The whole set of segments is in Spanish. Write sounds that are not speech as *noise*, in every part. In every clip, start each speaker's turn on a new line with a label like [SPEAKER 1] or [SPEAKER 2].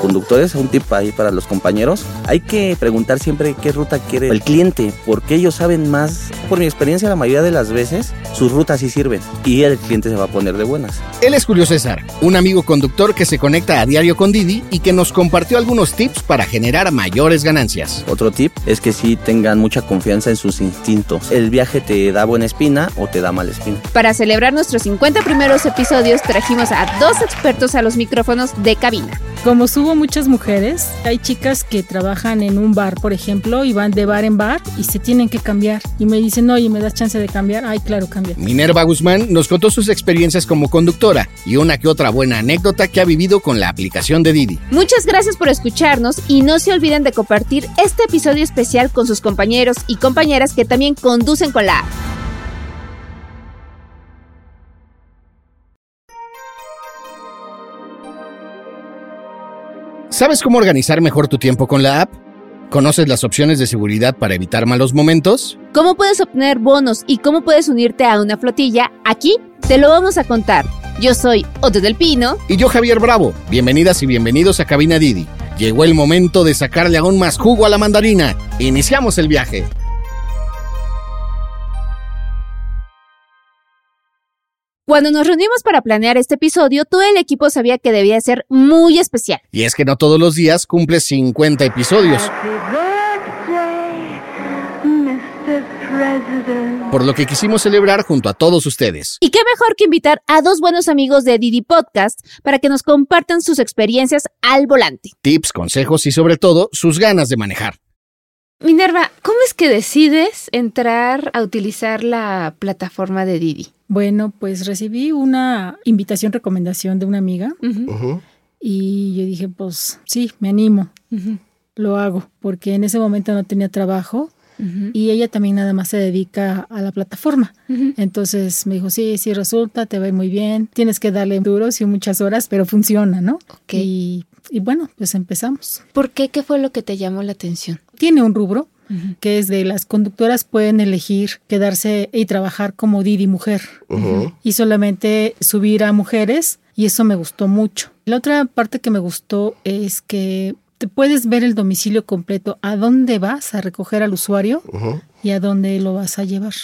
[SPEAKER 1] conductores, un tip ahí para los compañeros, hay que preguntar siempre qué ruta quiere el cliente, porque ellos saben más. Por mi experiencia, la mayoría de las veces, sus rutas sí sirven y el cliente se va a poner de buenas.
[SPEAKER 2] Él es Julio César, un amigo conductor que se conecta a diario con Didi y que nos compartió algunos tips para generar mayores ganancias.
[SPEAKER 1] Otro tip es que sí tengan mucha confianza en sus instintos. El viaje te da buena espina o te da mala espina.
[SPEAKER 3] Para celebrar nuestros 50 primeros episodios, trajimos a dos expertos a los micrófonos de cabina.
[SPEAKER 4] Como subo muchas mujeres, hay chicas que trabajan en un bar, por ejemplo, y van de bar en bar y se tienen que cambiar. Y me dicen, oye, ¿me das chance de cambiar? Ay, claro, cambia.
[SPEAKER 2] Minerva Guzmán nos contó sus experiencias como conductora y una que otra buena anécdota que ha vivido con la aplicación de Didi.
[SPEAKER 3] Muchas gracias por escucharnos y no se olviden de compartir este episodio especial con sus compañeros y compañeras que también conducen con la app.
[SPEAKER 2] ¿Sabes cómo organizar mejor tu tiempo con la app? ¿Conoces las opciones de seguridad para evitar malos momentos?
[SPEAKER 3] ¿Cómo puedes obtener bonos y cómo puedes unirte a una flotilla? Aquí te lo vamos a contar. Yo soy Otto del Pino.
[SPEAKER 2] Y yo Javier Bravo. Bienvenidas y bienvenidos a Cabina Didi. Llegó el momento de sacarle aún más jugo a la mandarina. Iniciamos el viaje.
[SPEAKER 3] Cuando nos reunimos para planear este episodio, todo el equipo sabía que debía ser muy especial.
[SPEAKER 2] Y es que no todos los días cumple 50 episodios. Por lo que quisimos celebrar junto a todos ustedes.
[SPEAKER 3] Y qué mejor que invitar a dos buenos amigos de Didi Podcast para que nos compartan sus experiencias al volante.
[SPEAKER 2] Tips, consejos y sobre todo sus ganas de manejar.
[SPEAKER 3] Minerva, ¿cómo es que decides entrar a utilizar la plataforma de Didi?
[SPEAKER 4] Bueno, pues recibí una invitación, recomendación de una amiga y yo dije, pues sí, me animo, lo hago, porque en ese momento no tenía trabajo y ella también nada más se dedica a la plataforma. Entonces me dijo, sí, sí resulta, te va a ir muy bien, tienes que darle duros y muchas horas, pero funciona, ¿no?
[SPEAKER 3] Ok.
[SPEAKER 4] Y, y bueno, pues empezamos.
[SPEAKER 3] ¿Por qué? ¿Qué fue lo que te llamó la atención?
[SPEAKER 4] Tiene un rubro que es de las conductoras pueden elegir quedarse y trabajar como Didi mujer y solamente subir a mujeres y eso me gustó mucho. La otra parte que me gustó es que te puedes ver el domicilio completo, a dónde vas a recoger al usuario y a dónde lo vas a llevar.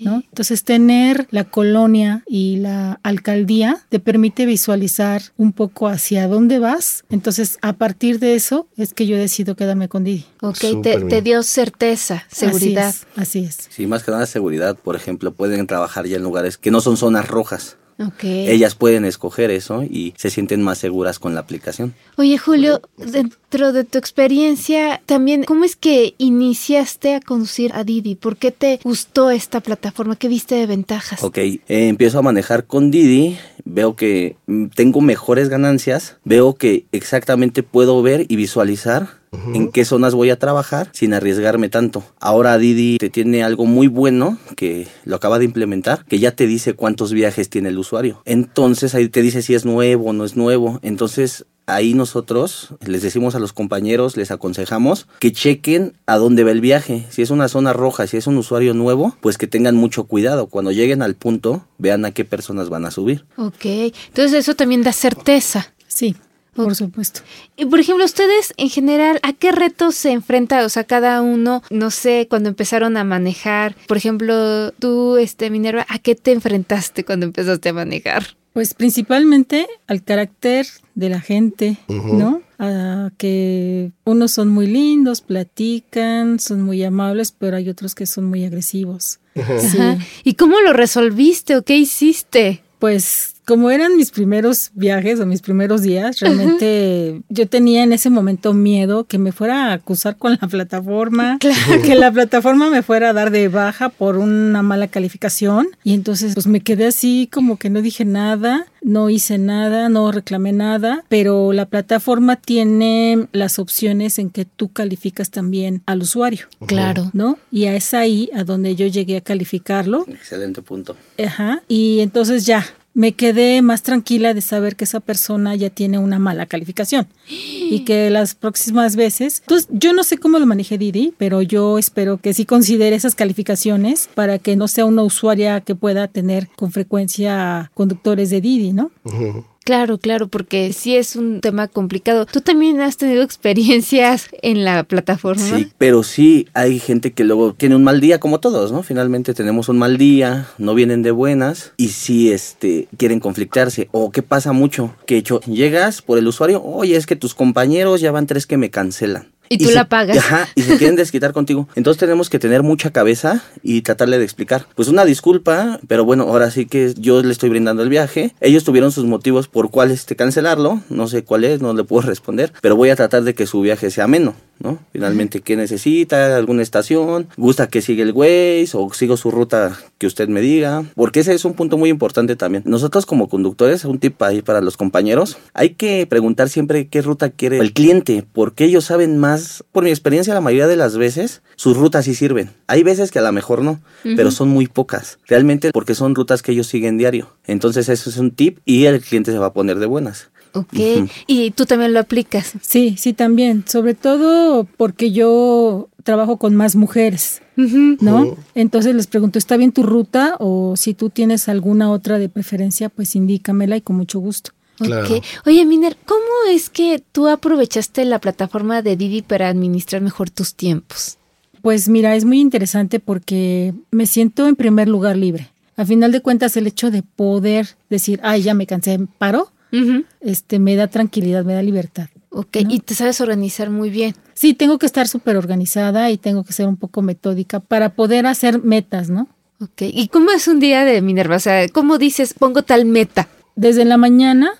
[SPEAKER 4] ¿no? Entonces, tener la colonia y la alcaldía te permite visualizar un poco hacia dónde vas. Entonces, a partir de eso es que yo decido quedarme con Didi.
[SPEAKER 3] Ok, te, dio certeza, seguridad.
[SPEAKER 4] Así es. Así es.
[SPEAKER 1] Sí, más que nada seguridad, por ejemplo, pueden trabajar ya en lugares que no son zonas rojas.
[SPEAKER 3] Ok.
[SPEAKER 1] Ellas pueden escoger eso y se sienten más seguras con la aplicación.
[SPEAKER 3] Oye, Julio, dentro de tu experiencia, también, ¿cómo es que iniciaste a conducir a Didi? ¿Por qué te gustó esta plataforma? ¿Qué viste de ventajas?
[SPEAKER 1] Ok, eh, empiezo a manejar con Didi, veo que mm, tengo mejores ganancias, veo que exactamente puedo ver y visualizar en qué zonas voy a trabajar sin arriesgarme tanto. Ahora Didi te tiene algo muy bueno que lo acaba de implementar, que ya te dice cuántos viajes tiene el usuario. Entonces ahí te dice si es nuevo o no es nuevo. Entonces ahí nosotros les decimos a los compañeros, les aconsejamos que chequen a dónde va el viaje. Si es una zona roja, si es un usuario nuevo, pues que tengan mucho cuidado. Cuando lleguen al punto, vean a qué personas van a subir.
[SPEAKER 3] Ok, entonces eso también da certeza.
[SPEAKER 4] Sí. Por supuesto.
[SPEAKER 3] Y por ejemplo, ustedes en general, ¿a qué retos se enfrentan? O sea, cada uno, no sé, cuando empezaron a manejar. Por ejemplo, tú, este, Minerva, ¿a qué te enfrentaste cuando empezaste a manejar?
[SPEAKER 4] Pues principalmente al carácter de la gente, ¿no? A que unos son muy lindos, platican, son muy amables, pero hay otros que son muy agresivos. Sí.
[SPEAKER 3] Ajá. ¿Y cómo lo resolviste o qué hiciste?
[SPEAKER 4] Pues como eran mis primeros viajes o mis primeros días, realmente yo tenía en ese momento miedo que me fuera a acusar con la plataforma, *laughs* que la plataforma me fuera a dar de baja por una mala calificación y entonces pues me quedé así como que no dije nada, no hice nada, no reclamé nada, pero la plataforma tiene las opciones en que tú calificas también al usuario,
[SPEAKER 3] Claro.
[SPEAKER 4] ¿no? Y es ahí a donde yo llegué a calificarlo
[SPEAKER 1] Excelente punto.
[SPEAKER 4] Ajá. Y entonces ya, me quedé más tranquila de saber que esa persona ya tiene una mala calificación y que las próximas veces, entonces yo no sé cómo lo maneje Didi, pero yo espero que sí considere esas calificaciones para que no sea una usuaria que pueda tener con frecuencia conductores de Didi, ¿no?
[SPEAKER 3] Claro, claro, porque sí es un tema complicado. ¿Tú también has tenido *laughs* experiencias en la plataforma?
[SPEAKER 1] Sí, pero sí hay gente que luego tiene un mal día como todos, ¿no? Finalmente tenemos un mal día, no vienen de buenas y sí este quieren conflictarse o qué pasa mucho, que hecho llegas por el usuario, "Oye, es que tus compañeros ya van tres que me cancelan."
[SPEAKER 3] Y tú
[SPEAKER 1] se-
[SPEAKER 3] la pagas.
[SPEAKER 1] Ajá, y se quieren desquitar contigo. Entonces tenemos que tener mucha cabeza y tratarle de explicar. Pues una disculpa, pero bueno, ahora sí que yo le estoy brindando el viaje. Ellos tuvieron sus motivos por cuál este cancelarlo. No sé cuál es, no le puedo *laughs* responder. Pero voy a tratar de que su viaje sea ameno, ¿no? Finalmente, ¿qué necesita? ¿Alguna estación? ¿Gusta que siga el Waze? ¿O sigo su ruta que usted me diga? Porque ese es un punto muy importante también. Nosotros como conductores, un tip ahí para los compañeros, hay que preguntar siempre qué ruta quiere el cliente, porque ellos saben más. Por mi experiencia, la mayoría de las veces, sus rutas sí sirven. Hay veces que a lo mejor no, pero son muy pocas. Realmente porque son rutas que ellos siguen diario. Entonces eso es un tip y el cliente se va a poner de buenas.
[SPEAKER 3] Ok, y tú también lo aplicas.
[SPEAKER 4] Sí, sí, también. Sobre todo porque yo trabajo con más mujeres, ¿no? Entonces les pregunto, ¿está bien tu ruta? O si tú tienes alguna otra de preferencia, pues indícamela y con mucho gusto.
[SPEAKER 2] Claro.
[SPEAKER 3] Ok. Oye, Miner, ¿cómo es que tú aprovechaste la plataforma de Didi para administrar mejor tus tiempos?
[SPEAKER 4] Pues mira, es muy interesante porque me siento en primer lugar libre. A final de cuentas, el hecho de poder decir, ay, ya me cansé, paro, Este, me da tranquilidad, me da libertad.
[SPEAKER 3] Ok, y te sabes organizar muy bien.
[SPEAKER 4] Sí, tengo que estar súper organizada y tengo que ser un poco metódica para poder hacer metas, ¿no?
[SPEAKER 3] Ok, ¿y cómo es un día de Minerva? O sea, ¿cómo dices, pongo tal meta?
[SPEAKER 4] Desde la mañana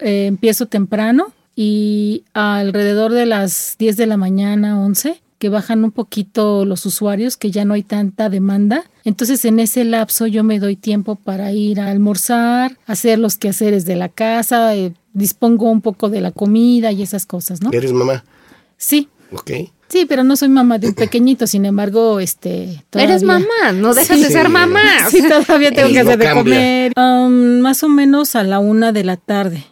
[SPEAKER 4] eh, empiezo temprano y alrededor de las 10 de la mañana, 11, que bajan un poquito los usuarios, que ya no hay tanta demanda. Entonces en ese lapso yo me doy tiempo para ir a almorzar, hacer los quehaceres de la casa, eh, dispongo un poco de la comida y esas cosas, ¿no?
[SPEAKER 2] ¿Eres mamá?
[SPEAKER 4] Sí,
[SPEAKER 2] Ok.
[SPEAKER 4] sí, pero no soy mamá de un pequeñito, sin embargo, este...
[SPEAKER 3] Eres mamá, no dejas de ser mamá.
[SPEAKER 4] Sí, todavía tengo que
[SPEAKER 2] no
[SPEAKER 4] hacer de comer. Um, más o menos a la una de la tarde.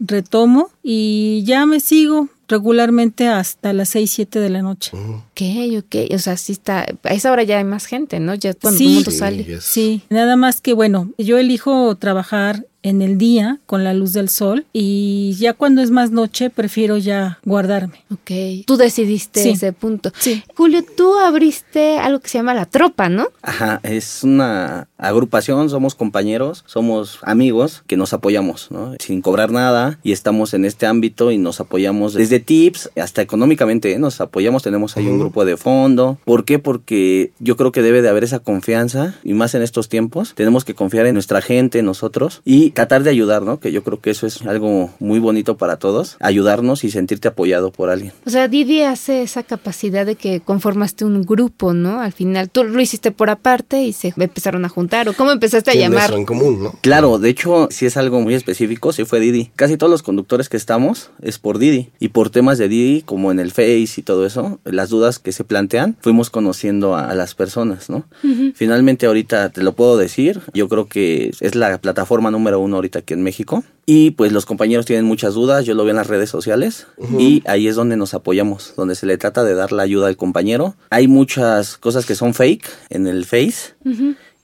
[SPEAKER 4] Retomo y ya me sigo regularmente hasta las seis, siete de la noche.
[SPEAKER 3] Ok, ok. O sea, sí está. A esa hora ya hay más gente, ¿no? Ya cuando
[SPEAKER 4] Sí.
[SPEAKER 3] todo el mundo
[SPEAKER 2] Sí,
[SPEAKER 3] sale.
[SPEAKER 2] yes.
[SPEAKER 4] Sí, nada más que bueno, yo elijo trabajar en el día con la luz del sol y ya cuando es más noche prefiero ya guardarme.
[SPEAKER 3] Ok. Tú decidiste
[SPEAKER 4] Sí.
[SPEAKER 3] ese punto.
[SPEAKER 4] Sí.
[SPEAKER 3] Julio, tú abriste algo que se llama la tropa, ¿no?
[SPEAKER 1] Ajá, es una agrupación, somos compañeros, somos amigos que nos apoyamos, ¿no? Sin cobrar nada y estamos en este ámbito y nos apoyamos desde tips hasta económicamente, ¿eh? nos apoyamos, tenemos ahí un grupo de fondo. ¿Por qué? Porque yo creo que debe de haber esa confianza y más en estos tiempos, tenemos que confiar en nuestra gente, en nosotros y tratar de ayudar, ¿no? Que yo creo que eso es algo muy bonito para todos, ayudarnos y sentirte apoyado por alguien.
[SPEAKER 3] O sea, Didi hace esa capacidad de que conformaste un grupo, ¿no? Al final, tú lo hiciste por aparte y se empezaron a juntar. ¿O cómo empezaste a llamar?
[SPEAKER 2] eso en común, ¿no?
[SPEAKER 1] Claro, de hecho, si es algo muy específico, sí fue Didi. Casi todos los conductores que estamos es por Didi. Y por temas de Didi, como en el Face y todo eso, las dudas que se plantean, fuimos conociendo a, a las personas, ¿no? Finalmente, ahorita te lo puedo decir, yo creo que es la plataforma número uno ahorita aquí en México. Y pues los compañeros tienen muchas dudas, yo lo veo en las redes sociales y ahí es donde nos apoyamos, donde se le trata de dar la ayuda al compañero. Hay muchas cosas que son fake en el Face.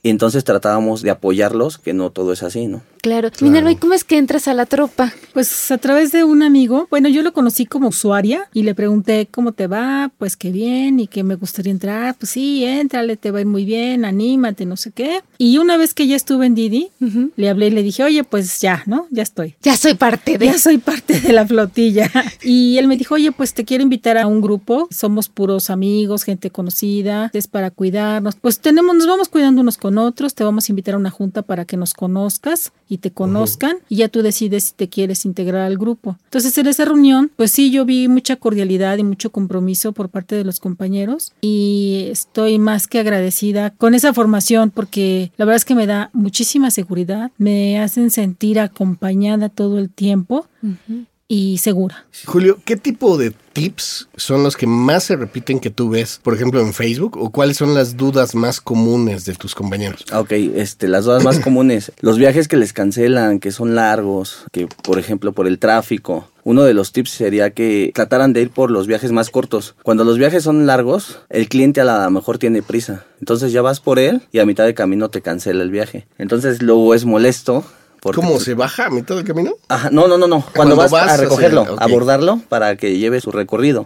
[SPEAKER 1] Y entonces tratábamos de apoyarlos, que no todo es así, ¿no?
[SPEAKER 3] Claro. Minerva, ¿y cómo es que entras a la tropa?
[SPEAKER 4] Pues a través de un amigo, bueno, yo lo conocí como usuaria y le pregunté cómo te va, pues qué bien y que me gustaría entrar, pues sí, éntrale, te va a ir muy bien, anímate, no sé qué. Y una vez que ya estuve en Didi, le hablé y le dije, oye, pues ya, ¿no? Ya estoy.
[SPEAKER 3] Ya soy parte de...
[SPEAKER 4] Ya soy parte de la flotilla. Y él me dijo, oye, pues te quiero invitar a un grupo. Somos puros amigos, gente conocida. Es para cuidarnos. Pues tenemos, nos vamos cuidando unos con otros. Te vamos a invitar a una junta para que nos conozcas y te conozcan. Y ya tú decides si te quieres integrar al grupo. Entonces en esa reunión, pues sí, yo vi mucha cordialidad y mucho compromiso por parte de los compañeros. Y estoy más que agradecida con esa formación porque la verdad es que me da muchísima seguridad. Me hacen sentir acompañada todo el tiempo
[SPEAKER 3] Ujú.
[SPEAKER 4] Y segura.
[SPEAKER 2] Julio, ¿qué tipo de tips son los que más se repiten que tú ves, por ejemplo, en Facebook? ¿O cuáles son las dudas más comunes de tus compañeros?
[SPEAKER 1] Ah, Ok, este, las dudas más comunes. *clears throat* Los viajes que les cancelan, que son largos, que por ejemplo por el tráfico. Uno de los tips sería que trataran de ir por los viajes más cortos. Cuando los viajes son largos, el cliente a lo mejor tiene prisa. Entonces ya vas por él y a mitad de camino te cancela el viaje. Entonces luego es molesto. Porque-
[SPEAKER 2] ¿Cómo se baja a mitad del camino?
[SPEAKER 1] Ajá, no, no, no, no. Cuando,
[SPEAKER 2] Cuando
[SPEAKER 1] vas,
[SPEAKER 2] vas
[SPEAKER 1] a recogerlo,
[SPEAKER 2] hacia- ok.
[SPEAKER 1] a abordarlo para que lleve su recorrido.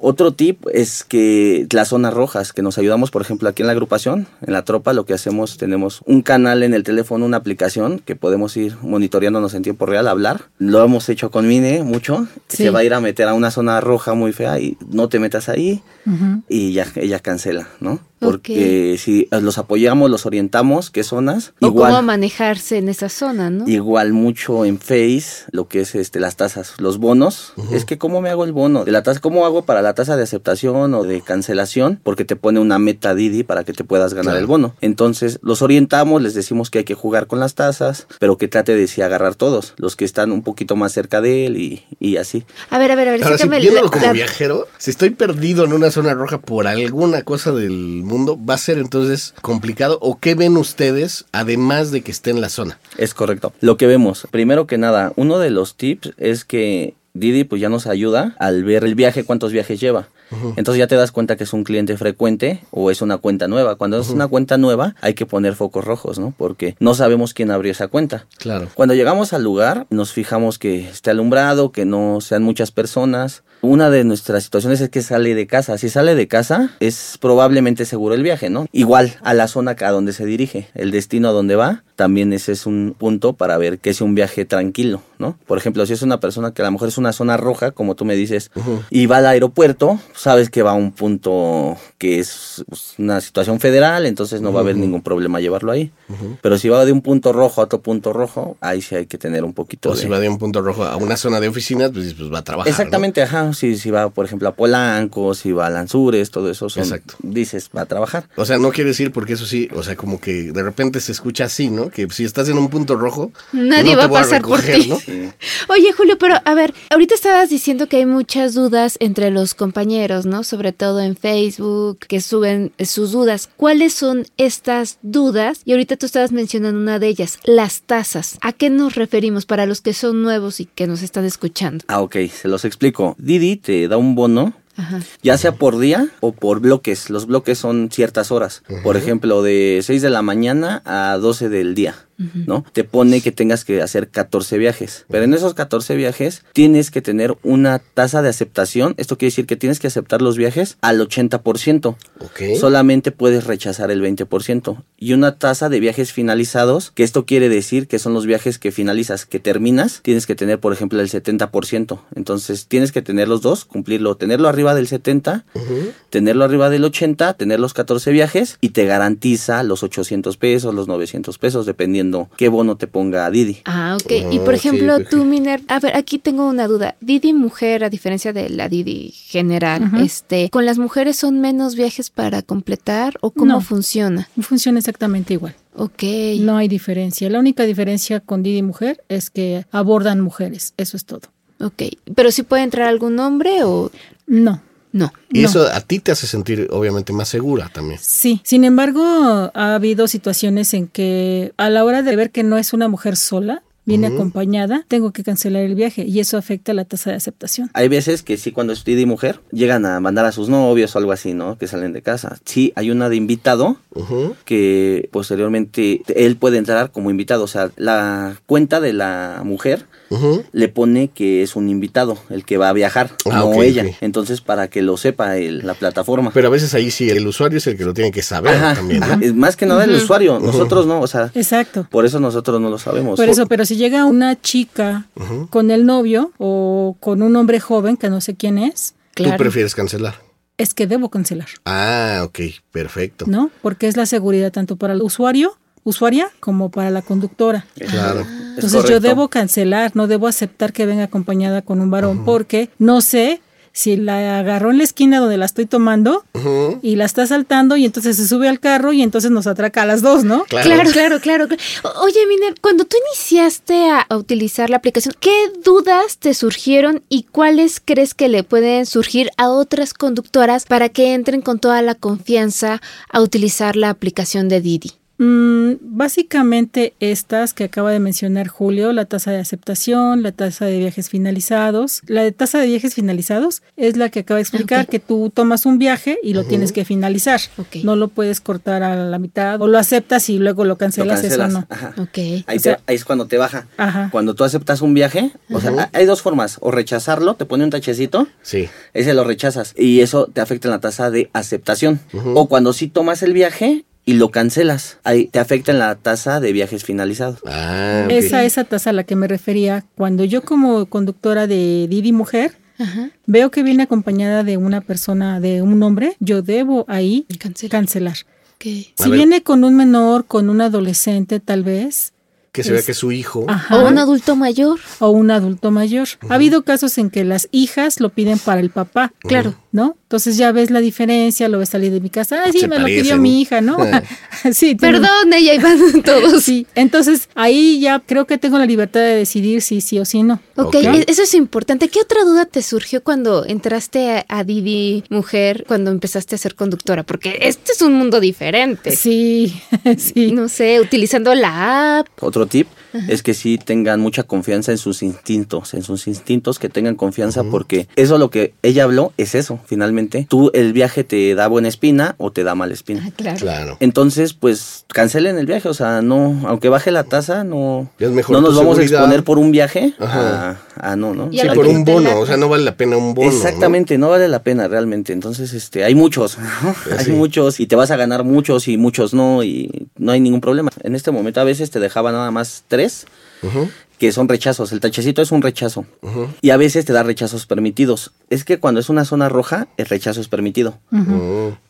[SPEAKER 1] Otro tip es que las zonas rojas, que nos ayudamos, por ejemplo, aquí en la agrupación, en la tropa, lo que hacemos, tenemos un canal en el teléfono, una aplicación que podemos ir monitoreándonos en tiempo real, hablar. Lo hemos hecho con Mine mucho.
[SPEAKER 4] Sí.
[SPEAKER 1] Se va a ir a meter a una zona roja muy fea y no te metas ahí Y ya ella cancela, ¿no? Porque si los apoyamos, los orientamos, qué zonas,
[SPEAKER 3] O
[SPEAKER 1] igual.
[SPEAKER 3] cómo manejarse en esa zona, ¿no?
[SPEAKER 1] Igual mucho en Face, lo que es este las tasas, los bonos. Es que cómo me hago el bono de la tasa, cómo hago para la tasa de aceptación o de cancelación, porque te pone una meta Didi para que te puedas ganar
[SPEAKER 2] Claro.
[SPEAKER 1] el bono. Entonces los orientamos, les decimos que hay que jugar con las tasas, pero que trate de sí agarrar todos, los que están un poquito más cerca de él y, y así.
[SPEAKER 3] A ver, a ver, a ver,
[SPEAKER 2] Ahora, si
[SPEAKER 3] la-
[SPEAKER 2] como
[SPEAKER 3] la-
[SPEAKER 2] viajero, si estoy perdido en una zona roja por alguna cosa del mundo, va a ser entonces complicado. ¿O qué ven ustedes además de que esté en la zona?
[SPEAKER 1] Es correcto. Lo que vemos, primero que nada, uno de los tips es que Didi pues ya nos ayuda al ver el viaje, cuántos viajes lleva. Entonces ya te das cuenta que es un cliente frecuente o es una cuenta nueva. Cuando es una cuenta nueva hay que poner focos rojos, ¿no? Porque no sabemos quién abrió esa cuenta.
[SPEAKER 2] Claro.
[SPEAKER 1] Cuando llegamos al lugar, nos fijamos que esté alumbrado, que no sean muchas personas. Una de nuestras situaciones es que sale de casa. Si sale de casa, es probablemente seguro el viaje, ¿no? Igual a la zona a donde se dirige, el destino a donde va, también ese es un punto para ver que es un viaje tranquilo, ¿no? Por ejemplo, si es una persona que a lo mejor es una zona roja, como tú me dices, y va al aeropuerto, sabes que va a un punto que es pues, una situación federal, entonces no va a haber ningún problema llevarlo ahí. Pero si va de un punto rojo a otro punto rojo, ahí sí hay que tener un poquito
[SPEAKER 2] O
[SPEAKER 1] de...
[SPEAKER 2] si va de un punto rojo a una zona de oficinas, pues, pues va a trabajar. ¿no?
[SPEAKER 1] Exactamente, ajá. Si, si va, por ejemplo, a Polanco, si va a Lanzures, todo eso son...
[SPEAKER 2] Exacto.
[SPEAKER 1] Dices, va a trabajar.
[SPEAKER 2] O sea, no quiere decir porque eso sí, o sea, como que de repente se escucha así, ¿no? Que si estás en un punto rojo,
[SPEAKER 3] Nadie
[SPEAKER 2] no
[SPEAKER 3] va
[SPEAKER 2] te
[SPEAKER 3] a pasar por
[SPEAKER 2] recoger,
[SPEAKER 3] ti.
[SPEAKER 2] ¿no?
[SPEAKER 1] Sí.
[SPEAKER 3] Oye, Julio, pero a ver, ahorita estabas diciendo que hay muchas dudas entre los compañeros, ¿no? Sobre todo en Facebook, que suben sus dudas. ¿Cuáles son estas dudas? Y ahorita tú estabas mencionando una de ellas, las tasas. ¿A qué nos referimos para los que son nuevos y que nos están escuchando?
[SPEAKER 1] Ah, ok, se los explico. Didi te da un bono
[SPEAKER 3] Ajá.
[SPEAKER 1] ya sea por día o por bloques. Los bloques son ciertas horas. Por ejemplo, de 6 de la mañana a 12 del día. ¿No? Te pone que tengas que hacer 14 viajes. Pero en esos 14 viajes tienes que tener una tasa de aceptación. Esto quiere decir que tienes que aceptar los viajes al 80%.
[SPEAKER 2] Ok.
[SPEAKER 1] Solamente puedes rechazar el 20%. Y una tasa de viajes finalizados, que esto quiere decir que son los viajes que finalizas, que terminas, tienes que tener, por ejemplo, el 70%. Entonces tienes que tener los dos, cumplirlo, tenerlo arriba del 70, tenerlo arriba del 80, tener los 14 viajes y te garantiza los 800 pesos, los 900 pesos, dependiendo qué bono te ponga Didi.
[SPEAKER 3] Ah, ok. Y
[SPEAKER 2] Ah,
[SPEAKER 3] por
[SPEAKER 2] ok,
[SPEAKER 3] ejemplo,
[SPEAKER 2] ok.
[SPEAKER 3] tú, Miner, a ver, aquí tengo una duda. Didi mujer, a diferencia de la Didi general, este, ¿con las mujeres son menos viajes para completar o cómo
[SPEAKER 4] No.
[SPEAKER 3] funciona?
[SPEAKER 4] Funciona exactamente igual.
[SPEAKER 3] Ok.
[SPEAKER 4] No hay diferencia. La única diferencia con Didi Mujer es que abordan mujeres. Eso es todo.
[SPEAKER 3] Ok. Pero si puede entrar algún hombre o
[SPEAKER 4] No.
[SPEAKER 3] no.
[SPEAKER 2] Y
[SPEAKER 4] No.
[SPEAKER 2] eso a ti te hace sentir obviamente más segura también.
[SPEAKER 4] Sí, sin embargo, ha habido situaciones en que a la hora de ver que no es una mujer sola, viene acompañada, tengo que cancelar el viaje y eso afecta la tasa de aceptación.
[SPEAKER 1] Hay veces que sí, cuando es Didi mujer, llegan a mandar a sus novios o algo así, ¿no? Que salen de casa. Sí, hay una de invitado que posteriormente él puede entrar como invitado. O sea, la cuenta de la mujer le pone que es un invitado, el que va a viajar,
[SPEAKER 2] Ah,
[SPEAKER 1] no ella. Entonces, para que lo sepa el- la plataforma.
[SPEAKER 2] Pero a veces ahí sí el usuario es el que lo tiene que saber
[SPEAKER 1] Ajá,
[SPEAKER 2] también,
[SPEAKER 1] más que nada el usuario, nosotros no, o sea,
[SPEAKER 4] Exacto.
[SPEAKER 1] por eso nosotros no lo sabemos.
[SPEAKER 4] Por eso, pero si llega una chica con el novio o con un hombre joven que no sé quién es,
[SPEAKER 2] Tú
[SPEAKER 3] Claro.
[SPEAKER 2] prefieres cancelar.
[SPEAKER 4] es que debo cancelar,
[SPEAKER 2] Ah, ok, perfecto.
[SPEAKER 4] ¿no? Porque es la seguridad tanto para el usuario, usuaria, como para la conductora.
[SPEAKER 2] Claro.
[SPEAKER 1] Es
[SPEAKER 4] Entonces yo debo cancelar, no debo aceptar que venga acompañada con un varón porque no sé si la agarró en la esquina donde la estoy tomando y la está saltando y entonces se sube al carro y entonces nos atraca a las dos, ¿no?
[SPEAKER 3] Claro, claro, claro. claro. Oye, Miner, cuando tú iniciaste a, a utilizar la aplicación, ¿qué dudas te surgieron y cuáles crees que le pueden surgir a otras conductoras para que entren con toda la confianza a utilizar la aplicación de Didi?
[SPEAKER 4] Mm, básicamente estas que acaba de mencionar Julio, la tasa de aceptación, la tasa de viajes finalizados. La de tasa de viajes finalizados es la que acaba de explicar que tú tomas un viaje y lo tienes que finalizar.
[SPEAKER 3] Ok.
[SPEAKER 4] No lo puedes cortar a la mitad o lo aceptas y luego lo
[SPEAKER 1] Lo
[SPEAKER 4] cancelas, eso no.
[SPEAKER 1] Ajá.
[SPEAKER 3] Ok.
[SPEAKER 1] Ahí,
[SPEAKER 4] O sea-
[SPEAKER 1] te- ahí es cuando te baja.
[SPEAKER 4] Ajá.
[SPEAKER 1] Cuando tú aceptas un viaje, o sea, ha- hay dos formas. O rechazarlo, te pone un tachecito,
[SPEAKER 2] Sí.
[SPEAKER 1] ese lo rechazas. Y eso te afecta en la tasa de aceptación. O cuando sí tomas el viaje y lo cancelas, ahí te afecta en la tasa de viajes finalizados.
[SPEAKER 2] Ah, ok.
[SPEAKER 4] Esa esa tasa a la que me refería. Cuando yo como conductora de Didi Mujer
[SPEAKER 3] Ajá.
[SPEAKER 4] veo que viene acompañada de una persona, de un hombre, yo debo ahí
[SPEAKER 3] Cancela.
[SPEAKER 4] cancelar. Si viene con un menor, con un adolescente tal vez,
[SPEAKER 2] Que se vea
[SPEAKER 4] Es-
[SPEAKER 2] que es su hijo.
[SPEAKER 4] ajá,
[SPEAKER 3] O un adulto mayor.
[SPEAKER 4] o un adulto mayor. Ha habido casos en que las hijas lo piden para el papá.
[SPEAKER 3] Claro.
[SPEAKER 4] ¿No? Entonces ya ves la diferencia, lo ves salir de mi casa. Ah, sí,
[SPEAKER 2] Se
[SPEAKER 4] me lo pidió mi hija, ¿no? *laughs* sí, *laughs*
[SPEAKER 3] Perdón, ella iban *laughs* todos.
[SPEAKER 4] Sí, entonces ahí ya creo que tengo la libertad de decidir si sí o si no.
[SPEAKER 3] Ok,
[SPEAKER 2] Ok.
[SPEAKER 3] e- eso es importante. ¿Qué otra duda te surgió cuando entraste a, a Didi Mujer, cuando empezaste a ser conductora? Porque este es un mundo diferente.
[SPEAKER 4] Sí, sí.
[SPEAKER 3] No sé, utilizando la app.
[SPEAKER 1] Otro tip es que sí tengan mucha confianza en sus instintos, en sus instintos, que tengan confianza porque eso lo que ella habló es eso, finalmente. Tú el viaje te da buena espina o te da mala espina.
[SPEAKER 3] Ah, claro.
[SPEAKER 2] Claro.
[SPEAKER 1] Entonces, pues cancelen el viaje, o sea, no, aunque baje la tasa, no,
[SPEAKER 2] Es mejor
[SPEAKER 1] no nos vamos
[SPEAKER 2] seguridad.
[SPEAKER 1] a exponer por un viaje
[SPEAKER 2] Ajá.
[SPEAKER 1] a, a no, ¿no?
[SPEAKER 3] Y
[SPEAKER 2] Sí, por un bono. O sea, no vale la pena un bono. ¿no?
[SPEAKER 1] Exactamente, ¿no? vale la pena realmente. Entonces, este, hay muchos, ¿no? *laughs* hay
[SPEAKER 2] sí.
[SPEAKER 1] muchos y te vas a ganar muchos y muchos no y no hay ningún problema. En este momento a veces te dejaba nada más tres Que son rechazos. El tachecito es un rechazo y a veces te da rechazos permitidos. Es que cuando es una zona roja, el rechazo es permitido.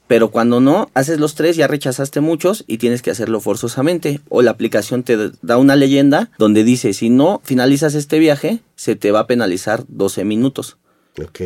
[SPEAKER 1] Pero cuando no, haces los tres, ya rechazaste muchos y tienes que hacerlo forzosamente. O la aplicación te da una leyenda donde dice, si no finalizas este viaje, se te va a penalizar 12 minutos.
[SPEAKER 2] Ok.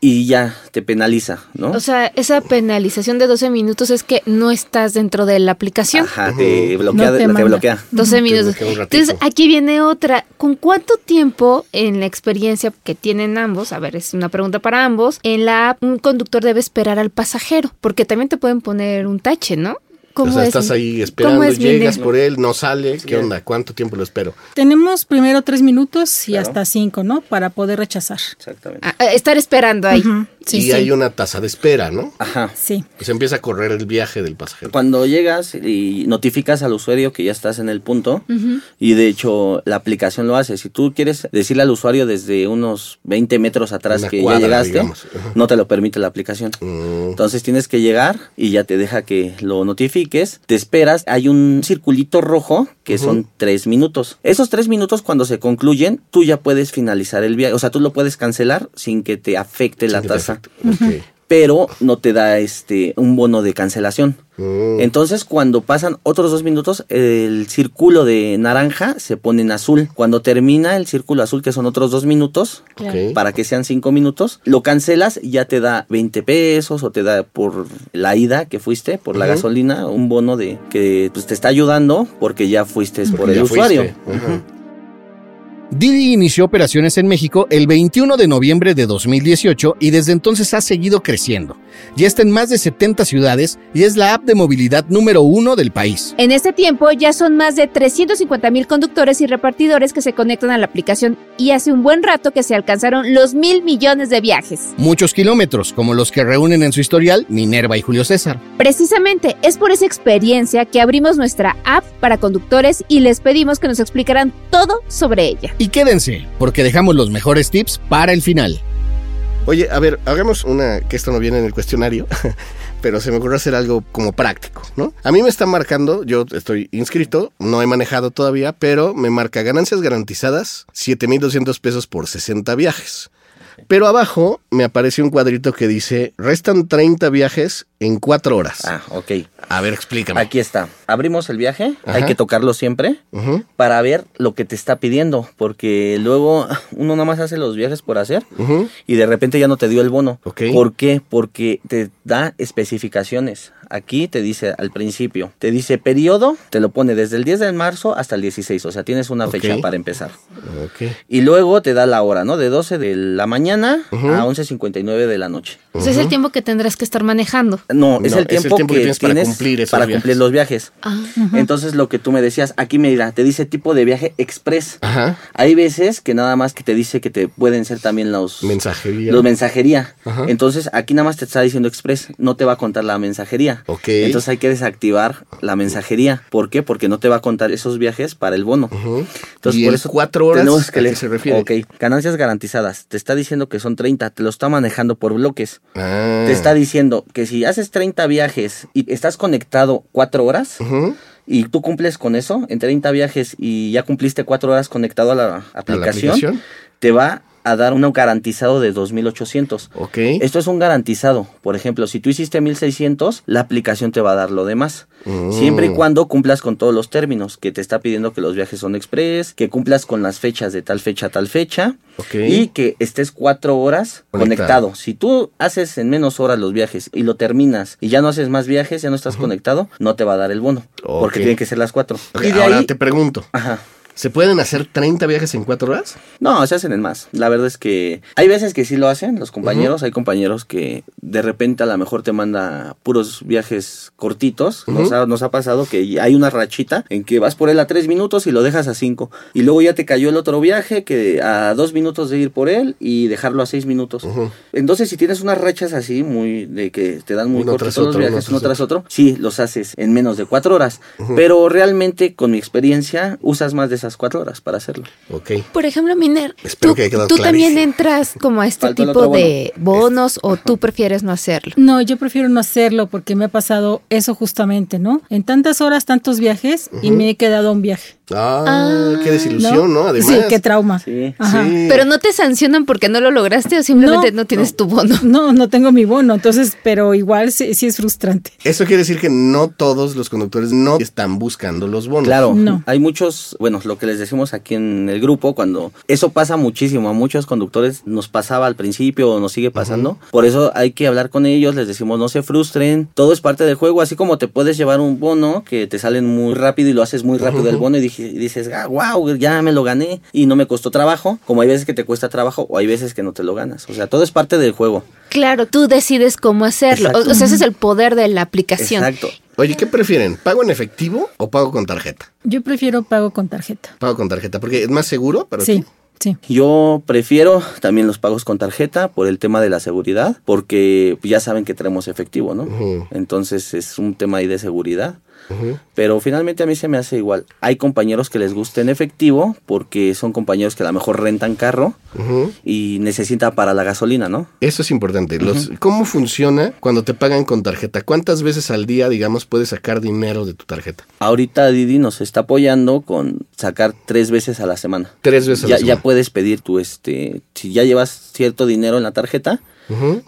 [SPEAKER 1] Y ya te penaliza, ¿no?
[SPEAKER 3] O sea, esa penalización de 12 minutos es que no estás dentro de la aplicación.
[SPEAKER 1] Ajá, te bloquea,
[SPEAKER 4] No te
[SPEAKER 1] bloquea.
[SPEAKER 3] 12 minutos.
[SPEAKER 2] bloquea.
[SPEAKER 3] Entonces, aquí viene otra. ¿Con cuánto tiempo en la experiencia que tienen ambos? A ver, es una pregunta para ambos. En la app, un conductor debe esperar al pasajero, porque también te pueden poner un tache, ¿no?
[SPEAKER 2] O sea, estás ahí esperando,
[SPEAKER 3] cómo es,
[SPEAKER 2] llegas por él, no sale. ¿Qué onda? ¿Cuánto tiempo lo espero?
[SPEAKER 4] Tenemos primero tres minutos y
[SPEAKER 1] Claro.
[SPEAKER 4] hasta cinco, ¿no? Para poder rechazar.
[SPEAKER 1] Exactamente.
[SPEAKER 3] Ah, estar esperando ahí.
[SPEAKER 4] Ujú, Sí,
[SPEAKER 2] y
[SPEAKER 4] sí.
[SPEAKER 2] hay una tasa de espera, ¿no?
[SPEAKER 1] Ajá.
[SPEAKER 4] Sí.
[SPEAKER 2] Pues empieza a correr el viaje del pasajero.
[SPEAKER 1] Cuando llegas y notificas al usuario que ya estás en el punto, y de hecho la aplicación lo hace. Si tú quieres decirle al usuario desde unos 20 metros atrás
[SPEAKER 2] Una
[SPEAKER 1] que
[SPEAKER 2] cuadra,
[SPEAKER 1] ya llegaste, no te lo permite la aplicación.
[SPEAKER 2] Mm,
[SPEAKER 1] Entonces tienes que llegar y ya te deja que lo notifiques. Te esperas. Hay un circulito rojo que son tres minutos. Esos tres minutos cuando se concluyen, tú ya puedes finalizar el viaje. O sea, tú lo puedes cancelar sin que te afecte la
[SPEAKER 2] sin
[SPEAKER 1] tasa. Pero no te da este un bono de cancelación.
[SPEAKER 2] Mm,
[SPEAKER 1] Entonces, cuando pasan otros dos minutos, el círculo de naranja se pone en azul. Cuando termina el círculo azul, que son otros dos minutos, para que sean cinco minutos, lo cancelas y ya te da 20 pesos o te da por la ida que fuiste, por la gasolina, un bono de que pues, te está ayudando porque ya fuiste por el usuario.
[SPEAKER 2] fuiste.
[SPEAKER 5] Didi inició operaciones en México el 21 de noviembre de 2018 y desde entonces ha seguido creciendo. Ya está en más de 70 ciudades y es la app de movilidad número uno del país.
[SPEAKER 6] En este tiempo ya son más de 350 mil conductores y repartidores que se conectan a la aplicación y hace un buen rato que se alcanzaron los mil millones de viajes.
[SPEAKER 5] Muchos kilómetros, como los que reúnen en su historial Minerva y Julio César.
[SPEAKER 6] Precisamente es por esa experiencia que abrimos nuestra app para conductores y les pedimos que nos explicaran todo sobre ella.
[SPEAKER 5] Y quédense, porque dejamos los mejores tips para el final.
[SPEAKER 2] Oye, a ver, hagamos una, que esto no viene en el cuestionario, *laughs* pero se me ocurre hacer algo como práctico, ¿no? A mí me está marcando, yo estoy inscrito, no he manejado todavía, pero me marca ganancias garantizadas, 7.200 pesos por 60 viajes. Pero abajo me apareció un cuadrito que dice, restan 30 viajes en 4 horas.
[SPEAKER 1] Ah, ok.
[SPEAKER 2] A ver, explícame.
[SPEAKER 1] Aquí está. Abrimos el viaje.
[SPEAKER 2] Ajá.
[SPEAKER 1] Hay que tocarlo siempre para ver lo que te está pidiendo. Porque luego *laughs* uno nada más hace los viajes por hacer y de repente ya no te dio el bono.
[SPEAKER 2] Ok.
[SPEAKER 1] ¿Por qué? Porque te da especificaciones. Aquí te dice al principio, te dice periodo, te lo pone desde el 10 de marzo hasta el 16, o sea, tienes una fecha para empezar.
[SPEAKER 2] Ok.
[SPEAKER 1] Y luego te da la hora, ¿no? De 12 de la mañana
[SPEAKER 2] Ujú.
[SPEAKER 1] a 11.59 de la noche.
[SPEAKER 3] O sea, es el tiempo que tendrás que estar manejando.
[SPEAKER 1] No, es
[SPEAKER 2] No,
[SPEAKER 1] el tiempo, que, tienes
[SPEAKER 2] para cumplir esos
[SPEAKER 1] para
[SPEAKER 2] viajes.
[SPEAKER 1] cumplir los viajes.
[SPEAKER 3] Ah.
[SPEAKER 1] Entonces, lo que tú me decías, aquí me dirá, te dice tipo de viaje express.
[SPEAKER 2] Ajá.
[SPEAKER 1] Hay veces que nada más que te dice que te pueden ser también los
[SPEAKER 2] Mensajería.
[SPEAKER 1] los mensajería.
[SPEAKER 2] Ajá.
[SPEAKER 1] Entonces, aquí nada más te está diciendo express, no te va a contar la mensajería.
[SPEAKER 2] Ok.
[SPEAKER 1] Entonces hay que desactivar la mensajería. ¿Por qué? Porque no te va a contar esos viajes para el bono. Entonces,
[SPEAKER 2] ¿Y
[SPEAKER 1] por eso
[SPEAKER 2] cuatro horas
[SPEAKER 1] tenemos que
[SPEAKER 2] a qué se refiere?
[SPEAKER 1] Ok, ganancias garantizadas. Te está diciendo que son 30, te lo está manejando por bloques.
[SPEAKER 2] Ah.
[SPEAKER 1] Te está diciendo que si haces 30 viajes y estás conectado 4 horas
[SPEAKER 2] Ujú.
[SPEAKER 1] y tú cumples con eso, en 30 viajes y ya cumpliste 4 horas conectado a la
[SPEAKER 2] ¿A la
[SPEAKER 1] aplicación,
[SPEAKER 2] aplicación?
[SPEAKER 1] te va a dar un garantizado de 2800.
[SPEAKER 2] Ok.
[SPEAKER 1] Esto es un garantizado. Por ejemplo, si tú hiciste 1600, la aplicación te va a dar lo demás.
[SPEAKER 2] Mm.
[SPEAKER 1] Siempre y cuando cumplas con todos los términos, que te está pidiendo que los viajes son express, que cumplas con las fechas de tal fecha a tal fecha
[SPEAKER 2] Ok.
[SPEAKER 1] y que estés cuatro horas
[SPEAKER 2] Conectado.
[SPEAKER 1] conectado. Si tú haces en menos horas los viajes y lo terminas y ya no haces más viajes, ya no estás conectado, no te va a dar el bono. Porque tienen que ser las cuatro. Y de
[SPEAKER 2] ahora
[SPEAKER 1] ahí-
[SPEAKER 2] te pregunto,
[SPEAKER 1] Ajá.
[SPEAKER 2] ¿Se pueden hacer 30 viajes en 4 horas?
[SPEAKER 1] No, se hacen en más. La verdad es que hay veces que sí lo hacen los compañeros. Hay compañeros que de repente a lo mejor te manda puros viajes cortitos. nos, ha, nos ha pasado que hay una rachita en que vas por él a tres minutos y lo dejas a cinco. Y luego ya te cayó el otro viaje que a dos minutos de ir por él y dejarlo a seis minutos.
[SPEAKER 2] Ujú.
[SPEAKER 1] Entonces, si tienes unas rachas así, muy de que te dan muy
[SPEAKER 2] Uno
[SPEAKER 1] cortos los
[SPEAKER 2] otro, uno
[SPEAKER 1] viajes, uno tras otro, sí, los haces en menos de cuatro horas. Pero realmente, con mi experiencia, usas más de esas cuatro horas para hacerlo.
[SPEAKER 2] Ok.
[SPEAKER 3] Por ejemplo, Miner,
[SPEAKER 2] Espero
[SPEAKER 3] tú,
[SPEAKER 2] que haya quedado
[SPEAKER 3] tú también entras como a este tipo
[SPEAKER 1] bono.
[SPEAKER 3] de bonos o tú prefieres no hacerlo.
[SPEAKER 4] No, yo prefiero no hacerlo porque me ha pasado eso justamente, ¿no? En tantas horas, tantos viajes y me he quedado a un viaje.
[SPEAKER 2] Ah,
[SPEAKER 3] Ah,
[SPEAKER 2] qué desilusión, ¿no? Además.
[SPEAKER 4] Sí, qué trauma.
[SPEAKER 1] Sí.
[SPEAKER 4] Ajá.
[SPEAKER 2] Sí.
[SPEAKER 3] Pero no te sancionan porque no lo lograste o simplemente no, tienes tu bono. *laughs*
[SPEAKER 4] No, no tengo mi bono, entonces, pero igual sí, sí es frustrante.
[SPEAKER 2] Eso quiere decir que no todos los conductores no están buscando los bonos.
[SPEAKER 1] Claro,
[SPEAKER 4] No.
[SPEAKER 1] hay muchos, bueno, lo que les decimos aquí en el grupo, cuando eso pasa muchísimo, a muchos conductores nos pasaba al principio o nos sigue pasando, por eso hay que hablar con ellos, les decimos no se frustren, todo es parte del juego, así como te puedes llevar un bono que te salen muy rápido y lo haces muy rápido el bono y, dije- y dices, ah, wow, ya me lo gané y no me costó trabajo, como hay veces que te cuesta trabajo o hay veces que no te lo ganas, o sea, todo es parte del juego.
[SPEAKER 3] Claro, tú decides cómo hacerlo.
[SPEAKER 1] Exacto.
[SPEAKER 3] o sea, ese es el poder de la aplicación.
[SPEAKER 1] Exacto.
[SPEAKER 2] Oye, ¿qué prefieren? ¿Pago en efectivo o pago con tarjeta?
[SPEAKER 4] Yo prefiero pago con tarjeta.
[SPEAKER 2] Pago con tarjeta, porque es más seguro para
[SPEAKER 4] Sí,
[SPEAKER 2] ti.
[SPEAKER 4] sí.
[SPEAKER 1] Yo prefiero también los pagos con tarjeta por el tema de la seguridad, porque ya saben que tenemos efectivo, ¿no? Entonces es un tema ahí de seguridad. Pero finalmente a mí se me hace igual. Hay compañeros que les gusta en efectivo porque son compañeros que a lo mejor rentan carro y necesitan para la gasolina, ¿no?
[SPEAKER 2] Eso es importante. Los, ¿Cómo funciona cuando te pagan con tarjeta? ¿Cuántas veces al día, digamos, puedes sacar dinero de tu tarjeta?
[SPEAKER 1] Ahorita Didi nos está apoyando con sacar tres veces a la semana.
[SPEAKER 2] Tres veces a
[SPEAKER 1] Ya,
[SPEAKER 2] la
[SPEAKER 1] ya
[SPEAKER 2] semana.
[SPEAKER 1] puedes pedir tu, este, si ya llevas cierto dinero en la tarjeta,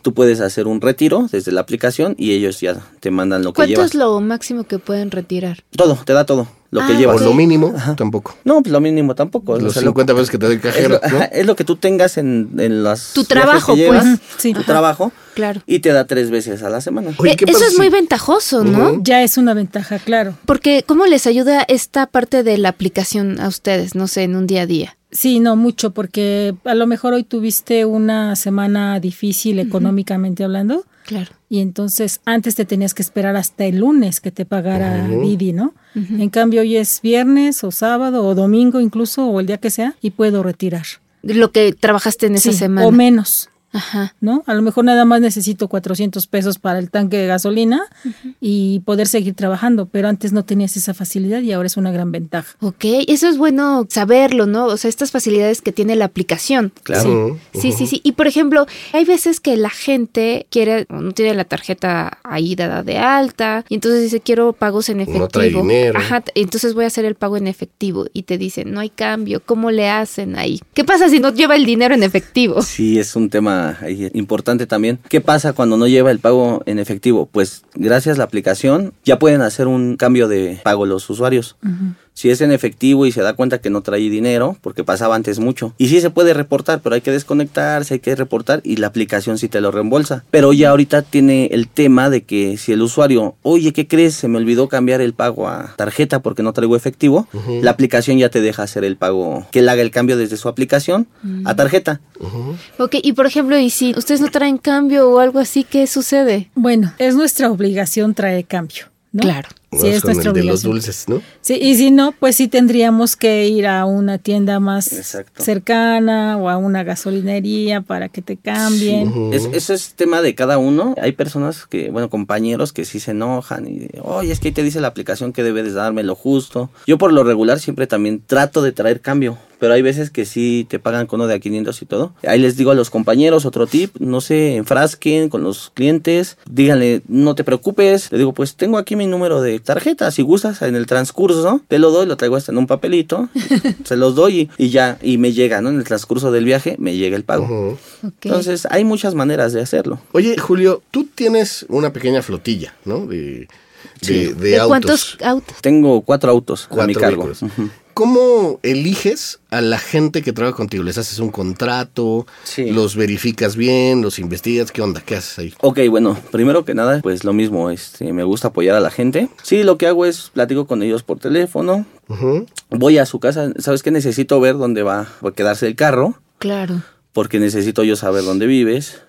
[SPEAKER 1] Tú puedes hacer un retiro desde la aplicación y ellos ya te mandan lo que
[SPEAKER 3] ¿Cuánto
[SPEAKER 1] llevas.
[SPEAKER 3] es lo máximo que pueden retirar?
[SPEAKER 1] Todo, te da todo, lo que
[SPEAKER 3] Ah,
[SPEAKER 1] llevas.
[SPEAKER 2] O lo mínimo, tampoco.
[SPEAKER 1] No, pues lo mínimo tampoco. o
[SPEAKER 2] Los
[SPEAKER 1] sea,
[SPEAKER 2] 50 pesos que te el
[SPEAKER 1] es,
[SPEAKER 2] cajero,
[SPEAKER 1] lo,
[SPEAKER 2] ¿no?
[SPEAKER 1] ajá, es lo que tú tengas en, en las
[SPEAKER 3] Tu trabajo,
[SPEAKER 1] que llevas,
[SPEAKER 3] pues.
[SPEAKER 4] Sí.
[SPEAKER 1] tu
[SPEAKER 4] Ajá.
[SPEAKER 1] trabajo
[SPEAKER 3] Claro.
[SPEAKER 1] y te da tres veces a la semana.
[SPEAKER 2] Oye,
[SPEAKER 3] Eh,
[SPEAKER 2] ¿qué
[SPEAKER 3] Eso
[SPEAKER 2] pasa
[SPEAKER 3] es muy ventajoso, ¿no?
[SPEAKER 4] Ya es una ventaja, claro.
[SPEAKER 3] Porque ¿cómo les ayuda esta parte de la aplicación a ustedes, no sé, en un día a día?
[SPEAKER 4] Sí, no mucho, porque a lo mejor hoy tuviste una semana difícil económicamente hablando.
[SPEAKER 3] Claro.
[SPEAKER 4] Y entonces antes te tenías que esperar hasta el lunes que te pagara Didi, ¿no? En cambio hoy es viernes o sábado o domingo incluso o el día que sea y puedo retirar.
[SPEAKER 3] Lo que trabajaste en esa
[SPEAKER 4] Sí,
[SPEAKER 3] semana.
[SPEAKER 4] O menos.
[SPEAKER 3] Ajá.
[SPEAKER 4] ¿no? A lo mejor nada más necesito 400 pesos para el tanque de gasolina y poder seguir trabajando, pero antes no tenías esa facilidad y ahora es una gran ventaja.
[SPEAKER 3] Ok, eso es bueno saberlo, ¿no? O sea, estas facilidades que tiene la aplicación.
[SPEAKER 1] Claro.
[SPEAKER 3] Sí, sí, sí, sí. Y por ejemplo, hay veces que la gente quiere, no tiene la tarjeta ahí dada de alta, y entonces dice, quiero pagos en efectivo.
[SPEAKER 2] No trae dinero.
[SPEAKER 3] Ajá, entonces voy a hacer el pago en efectivo. Y te dicen, no hay cambio, ¿cómo le hacen ahí? ¿Qué pasa si no lleva el dinero en efectivo?
[SPEAKER 1] Sí, es un tema importante también. ¿Qué pasa cuando no lleva el pago en efectivo? Pues gracias a la aplicación ya pueden hacer un cambio de pago los usuarios. Si es en efectivo y se da cuenta que no trae dinero, porque pasaba antes mucho. Y sí se puede reportar, pero hay que desconectarse, hay que reportar y la aplicación sí te lo reembolsa. Pero ya ahorita tiene el tema de que si el usuario, oye, ¿qué crees? Se me olvidó cambiar el pago a tarjeta porque no traigo efectivo, la aplicación ya te deja hacer el pago, que él haga el cambio desde su aplicación a tarjeta.
[SPEAKER 3] Ok, y por ejemplo, y si ustedes no traen cambio o algo así, ¿qué sucede?
[SPEAKER 4] Bueno, es nuestra obligación traer cambio, ¿no?
[SPEAKER 3] Claro.
[SPEAKER 4] Sí,
[SPEAKER 2] Vamos
[SPEAKER 4] es
[SPEAKER 2] con
[SPEAKER 4] nuestra
[SPEAKER 2] el de los
[SPEAKER 4] obligación.
[SPEAKER 2] dulces, ¿no?
[SPEAKER 4] Sí, y si no, pues sí tendríamos que ir a una tienda más
[SPEAKER 1] Exacto.
[SPEAKER 4] cercana o a una gasolinería para que te cambien.
[SPEAKER 1] Es- eso es tema de cada uno. Hay personas que, bueno, compañeros que sí se enojan y, oye, es que ahí te dice la aplicación que debes darme lo justo. Yo por lo regular siempre también trato de traer cambio, pero hay veces que sí te pagan con uno de a 500 y todo. Ahí les digo a los compañeros otro tip, no se enfrasquen con los clientes, díganle, no te preocupes. Le digo, pues tengo aquí mi número de tarjeta, si gustas, en el transcurso, te lo doy, lo traigo hasta en un papelito, *laughs* se los doy y, y ya, y me llega, ¿no? En el transcurso del viaje me llega el pago. Entonces, hay muchas maneras de hacerlo.
[SPEAKER 2] Oye, Julio, tú tienes una pequeña flotilla, ¿no? De, de,
[SPEAKER 1] Sí.
[SPEAKER 2] de
[SPEAKER 3] ¿De
[SPEAKER 2] autos.
[SPEAKER 3] cuántos autos?
[SPEAKER 1] Tengo cuatro autos a mi
[SPEAKER 2] Cuatro
[SPEAKER 1] cargo.
[SPEAKER 2] ¿Cómo eliges a la gente que trabaja contigo? ¿Les haces un contrato?
[SPEAKER 1] Sí.
[SPEAKER 2] ¿Los verificas bien? ¿Los investigas? ¿Qué onda? ¿Qué haces ahí?
[SPEAKER 1] Ok, bueno, primero que nada, pues lo mismo, este, me gusta apoyar a la gente. Sí, lo que hago es platico con ellos por teléfono, voy a su casa, ¿sabes qué? Necesito ver dónde va a quedarse el carro,
[SPEAKER 3] Claro.
[SPEAKER 1] Porque necesito yo saber dónde vives.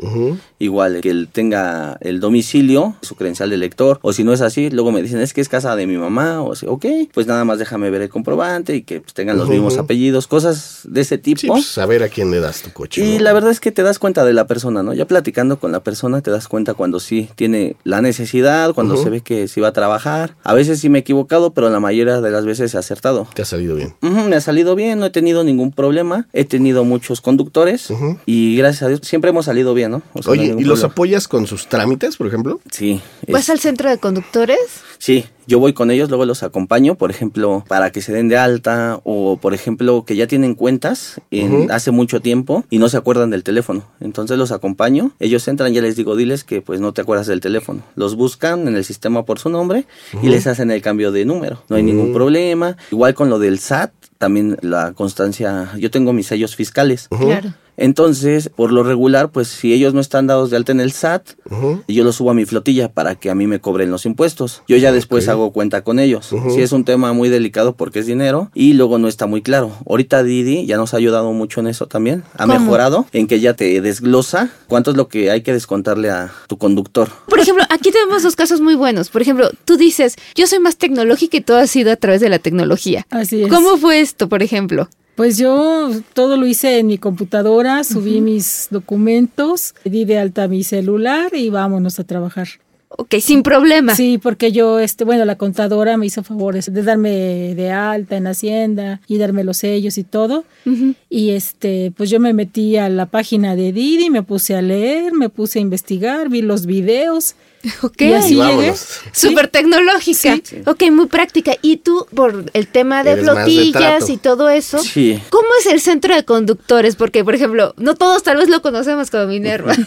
[SPEAKER 1] Igual que él tenga el domicilio, su credencial de lector, o si no es así, luego me dicen es que es casa de mi mamá, o así, ok, pues nada más déjame ver el comprobante y que pues, tengan los mismos apellidos, cosas de ese tipo.
[SPEAKER 2] Sí, pues saber a quién le das tu coche.
[SPEAKER 1] Y
[SPEAKER 2] ¿no?
[SPEAKER 1] la verdad es que te das cuenta de la persona, ¿no? Ya platicando con la persona te das cuenta cuando sí tiene la necesidad, cuando se ve que sí va a trabajar. A veces sí me he equivocado, pero la mayoría de las veces he acertado.
[SPEAKER 2] Te ha salido bien.
[SPEAKER 1] Me ha salido bien, no he tenido ningún problema. He tenido muchos conductores Y gracias a Dios siempre hemos salido bien, ¿no? O sea,
[SPEAKER 2] Oye, ¿y los apoyas con sus trámites, por ejemplo?
[SPEAKER 1] Sí.
[SPEAKER 3] ¿Vas
[SPEAKER 1] es-
[SPEAKER 3] al centro de conductores?
[SPEAKER 1] Sí, yo voy con ellos, luego los acompaño, por ejemplo, para que se den de alta o, por ejemplo, que ya tienen cuentas en, hace mucho tiempo y no se acuerdan del teléfono. Entonces los acompaño, ellos entran, ya les digo, diles que pues no te acuerdas del teléfono. Los buscan en el sistema por su nombre y les hacen el cambio de número. No hay ningún problema. Igual con lo del SAT, también la constancia, yo tengo mis sellos fiscales.
[SPEAKER 3] Claro.
[SPEAKER 1] Entonces, por lo regular, pues si ellos no están dados de alta en el SAT,
[SPEAKER 2] Ujú.
[SPEAKER 1] yo los subo a mi flotilla para que a mí me cobren los impuestos. Yo ya después hago cuenta con ellos.
[SPEAKER 2] Ujú.
[SPEAKER 1] Sí es un tema muy delicado porque es dinero y luego no está muy claro. Ahorita Didi ya nos ha ayudado mucho en eso también. Ha
[SPEAKER 3] ¿Cómo?
[SPEAKER 1] mejorado en que ya te desglosa cuánto es lo que hay que descontarle a tu conductor.
[SPEAKER 3] Por ejemplo, aquí tenemos dos casos muy buenos. Por ejemplo, tú dices, yo soy más tecnológica y todo ha sido a través de la tecnología.
[SPEAKER 4] Así es.
[SPEAKER 3] ¿Cómo fue esto, por ejemplo?
[SPEAKER 4] Pues yo todo lo hice en mi computadora, subí mis documentos, di de alta mi celular y vámonos a trabajar.
[SPEAKER 3] Ok, sin problema.
[SPEAKER 4] Sí, porque yo, este, bueno, la contadora me hizo favores de darme de alta en Hacienda y darme los sellos y todo. Y este, pues yo me metí a la página de Didi, me puse a leer, me puse a investigar, vi los videos. *laughs*
[SPEAKER 3] Ok.
[SPEAKER 4] Y así
[SPEAKER 2] Y
[SPEAKER 4] llegué. *laughs*
[SPEAKER 3] Súper tecnológica. Ok, muy práctica. Y tú, por el tema de
[SPEAKER 2] Eres más de
[SPEAKER 3] flotillas y todo eso,
[SPEAKER 1] Sí.
[SPEAKER 3] ¿cómo es el centro de conductores? Porque, por ejemplo, no todos tal vez lo conocemos como Minerva. *laughs*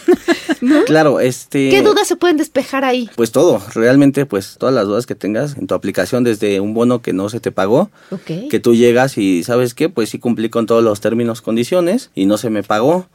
[SPEAKER 1] Claro, este...
[SPEAKER 3] ¿Qué dudas se pueden despejar ahí?
[SPEAKER 1] Pues todo, realmente pues todas las dudas que tengas en tu aplicación desde un bono que no se te pagó,
[SPEAKER 3] Ok.
[SPEAKER 1] que tú llegas y sabes qué, pues sí cumplí con todos los términos, condiciones y no se me pagó.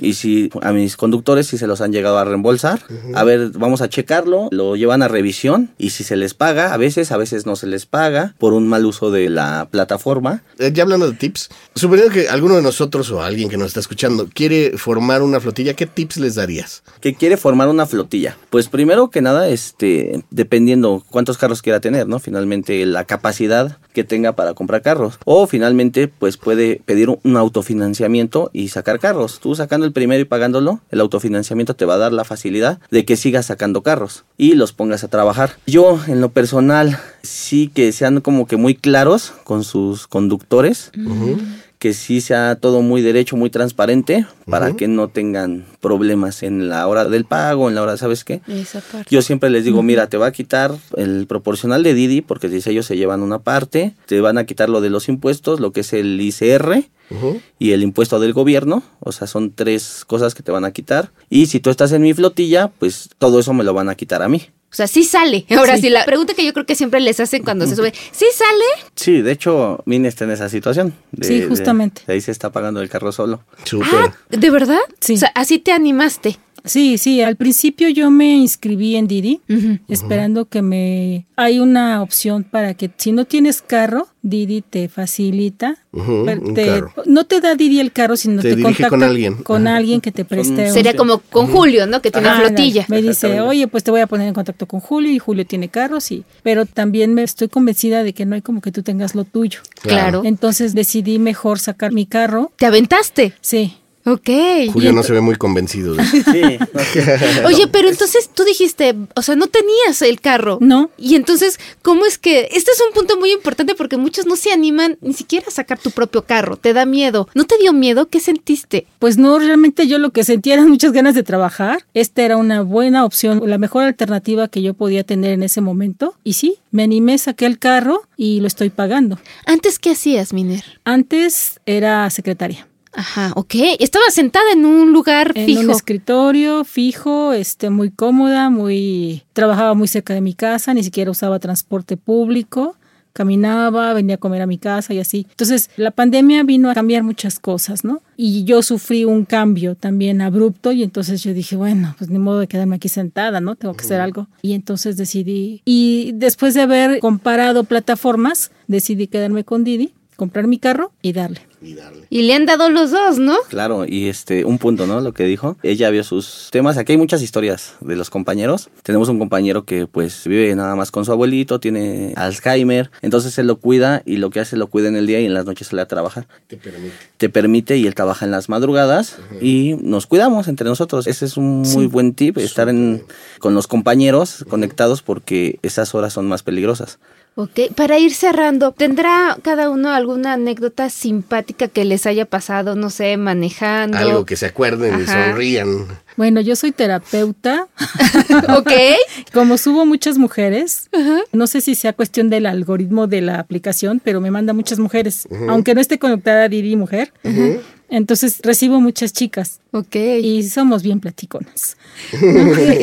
[SPEAKER 1] Y si a mis conductores sí se los han llegado a reembolsar, a ver, vamos a checar checarlo, lo llevan a revisión y si se les paga, a veces, a veces no se les paga por un mal uso de la plataforma.
[SPEAKER 2] Eh, ya hablando de tips, suponiendo que alguno de nosotros o alguien que nos está escuchando quiere formar una flotilla, ¿qué tips les darías?
[SPEAKER 1] que quiere formar una flotilla. Pues primero que nada, este, dependiendo cuántos carros quiera tener, ¿no? Finalmente la capacidad que tenga para comprar carros. O finalmente, pues puede pedir un autofinanciamiento y sacar carros. Tú sacando el primero y pagándolo, el autofinanciamiento te va a dar la facilidad de que sigas sacando carros y los pongas a trabajar. Yo, en lo personal, sí que sean como que muy claros con sus conductores que sí sea todo muy derecho, muy transparente, para que no tengan problemas en la hora del pago, en la hora, ¿sabes qué?
[SPEAKER 3] Esa parte.
[SPEAKER 1] Yo siempre les digo, mira, te va a quitar el proporcional de Didi, porque dice ellos se llevan una parte, te van a quitar lo de los impuestos, lo que es el ICR y el impuesto del gobierno, o sea, son tres cosas que te van a quitar. Y si tú estás en mi flotilla, pues todo eso me lo van a quitar a mí.
[SPEAKER 3] O sea, sí sale. *laughs* Ahora
[SPEAKER 4] Sí.
[SPEAKER 3] sí, la pregunta que yo creo que siempre les hacen cuando se sube, ¿sí sale?
[SPEAKER 1] Sí, de hecho, Mine está en esa situación. de-
[SPEAKER 4] Sí,
[SPEAKER 1] de-
[SPEAKER 4] justamente.
[SPEAKER 1] de ahí se está pagando el carro solo.
[SPEAKER 2] Súper.
[SPEAKER 3] Ah, ¿de verdad?
[SPEAKER 4] Sí.
[SPEAKER 3] O sea, así te animaste.
[SPEAKER 4] Sí, sí, al principio yo me inscribí en Didi esperando que me... Hay una opción para que si no tienes carro, Didi te facilita. Te-. No te da Didi el carro, sino
[SPEAKER 2] Te
[SPEAKER 4] te, contacta
[SPEAKER 2] con alguien.
[SPEAKER 4] con alguien que te preste. un-
[SPEAKER 3] Sería como con Julio, ¿no? Que tiene
[SPEAKER 4] Ah,
[SPEAKER 3] flotilla.
[SPEAKER 4] Me dice, oye, pues te voy a poner en contacto con Julio y Julio tiene carros, y, pero también me estoy convencida de que no hay como que tú tengas lo tuyo.
[SPEAKER 3] Claro.
[SPEAKER 4] Entonces decidí mejor sacar mi carro.
[SPEAKER 3] ¿Te aventaste?
[SPEAKER 4] Sí.
[SPEAKER 3] Ok.
[SPEAKER 2] Julio no se ve muy convencido. de- *laughs*
[SPEAKER 1] Sí,
[SPEAKER 3] Oye, pero entonces tú dijiste, o sea, no tenías el carro.
[SPEAKER 4] No.
[SPEAKER 3] Y entonces, ¿cómo es que? Este es un punto muy importante porque muchos no se animan ni siquiera a sacar tu propio carro. Te da miedo. ¿No te dio miedo? ¿Qué sentiste?
[SPEAKER 4] Pues no, realmente yo lo que sentía eran muchas ganas de trabajar. Esta era una buena opción, la mejor alternativa que yo podía tener en ese momento. Y sí, me animé, saqué el carro y lo estoy pagando.
[SPEAKER 3] Antes, ¿qué hacías, Miner?
[SPEAKER 4] Antes era secretaria.
[SPEAKER 3] Ajá, ok. Estaba sentada en un lugar
[SPEAKER 4] En
[SPEAKER 3] fijo.
[SPEAKER 4] un escritorio fijo, este, muy cómoda, muy, trabajaba muy cerca de mi casa, ni siquiera usaba transporte público, caminaba, venía a comer a mi casa y así. Entonces, la pandemia vino a cambiar muchas cosas, ¿no? Y yo sufrí un cambio también abrupto y entonces yo dije, bueno, pues ni modo de quedarme aquí sentada, ¿no? Tengo que hacer algo. Y entonces decidí, y después de haber comparado plataformas, decidí quedarme con Didi, comprar mi carro y darle.
[SPEAKER 2] Y darle.
[SPEAKER 3] Y le han dado los dos, ¿no?
[SPEAKER 1] Claro, y este, un punto, ¿no? Lo que dijo. Ella vio sus temas. Aquí hay muchas historias de los compañeros. Tenemos un compañero que pues vive nada más con su abuelito, tiene Alzheimer, entonces él lo cuida y lo que hace lo cuida en el día y en las noches sale a trabajar.
[SPEAKER 2] Te permite.
[SPEAKER 1] Te permite y él trabaja en las madrugadas y nos cuidamos entre nosotros. Ese es un muy buen tip, estar en, con los compañeros conectados porque esas horas son más peligrosas.
[SPEAKER 3] Ok, para ir cerrando, ¿tendrá cada uno alguna anécdota simpática que les haya pasado, no sé, manejando?
[SPEAKER 2] Algo que se acuerden y sonrían.
[SPEAKER 4] Bueno, yo soy terapeuta. *laughs*
[SPEAKER 3] ok.
[SPEAKER 4] Como subo muchas mujeres, no sé si sea cuestión del algoritmo de la aplicación, pero me manda muchas mujeres. Aunque no esté conectada a Didi mujer, entonces recibo muchas chicas
[SPEAKER 3] Ok.
[SPEAKER 4] y somos bien platiconas.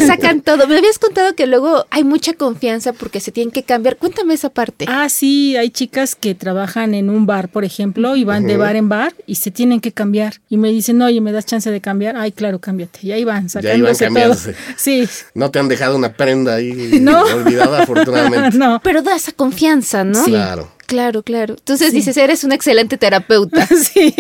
[SPEAKER 3] Sacan todo. Me habías contado que luego hay mucha confianza porque se tienen que cambiar. Cuéntame esa parte.
[SPEAKER 4] Ah, sí, hay chicas que trabajan en un bar, por ejemplo, y van de bar en bar y se tienen que cambiar. Y me dicen, oye, ¿me das chance de cambiar? Ay, claro, cámbiate. Y ahí van,
[SPEAKER 2] Ya iban
[SPEAKER 4] sacándose todo.
[SPEAKER 2] cambiándose.
[SPEAKER 4] Sí.
[SPEAKER 2] No te han dejado una prenda ahí *laughs*
[SPEAKER 4] No.
[SPEAKER 2] olvidada, afortunadamente. *laughs*
[SPEAKER 4] no.
[SPEAKER 3] Pero da esa confianza, ¿no?
[SPEAKER 2] Claro.
[SPEAKER 3] Claro, claro. Entonces dices, eres un excelente terapeuta. *laughs*
[SPEAKER 4] Sí.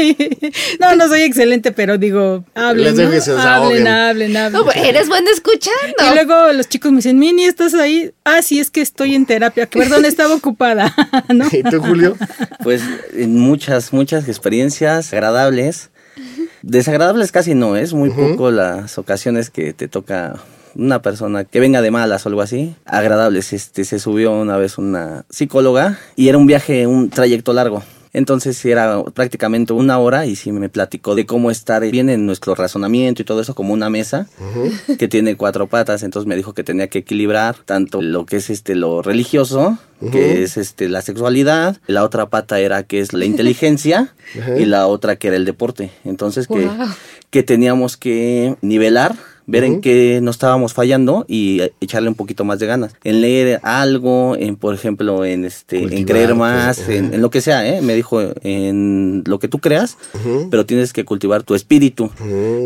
[SPEAKER 4] No, no soy excelente, pero digo, hablen. ¿no?
[SPEAKER 2] que se desahoguen.
[SPEAKER 4] hablen, hablen, hablen.
[SPEAKER 3] No, pues, eres bueno escuchando.
[SPEAKER 4] Y luego los chicos me dicen, Mini, ¿estás ahí? Ah, sí, es que estoy en terapia. Perdón, *laughs* estaba ocupada. *laughs* ¿No?
[SPEAKER 2] ¿Y tú, Julio?
[SPEAKER 1] Pues en muchas, muchas experiencias agradables. Desagradables casi no, es muy poco las ocasiones que te toca una persona que venga de malas o algo así. Agradables, este, se subió una vez una psicóloga y era un viaje, un trayecto largo. Entonces era prácticamente una hora y sí me platicó de cómo estar bien en nuestro razonamiento y todo eso como una mesa que tiene cuatro patas. Entonces me dijo que tenía que equilibrar tanto lo que es este lo religioso, que es este la sexualidad, la otra pata era que es la inteligencia *laughs* y la otra que era el deporte. Entonces que teníamos que nivelar ver en qué no estábamos fallando y eh, echarle un poquito más de ganas. En leer algo, en por ejemplo, en este, en creer más,
[SPEAKER 2] ajá.
[SPEAKER 1] en, en lo que sea, ¿eh? Me dijo, en lo que tú creas, pero tienes que cultivar tu espíritu.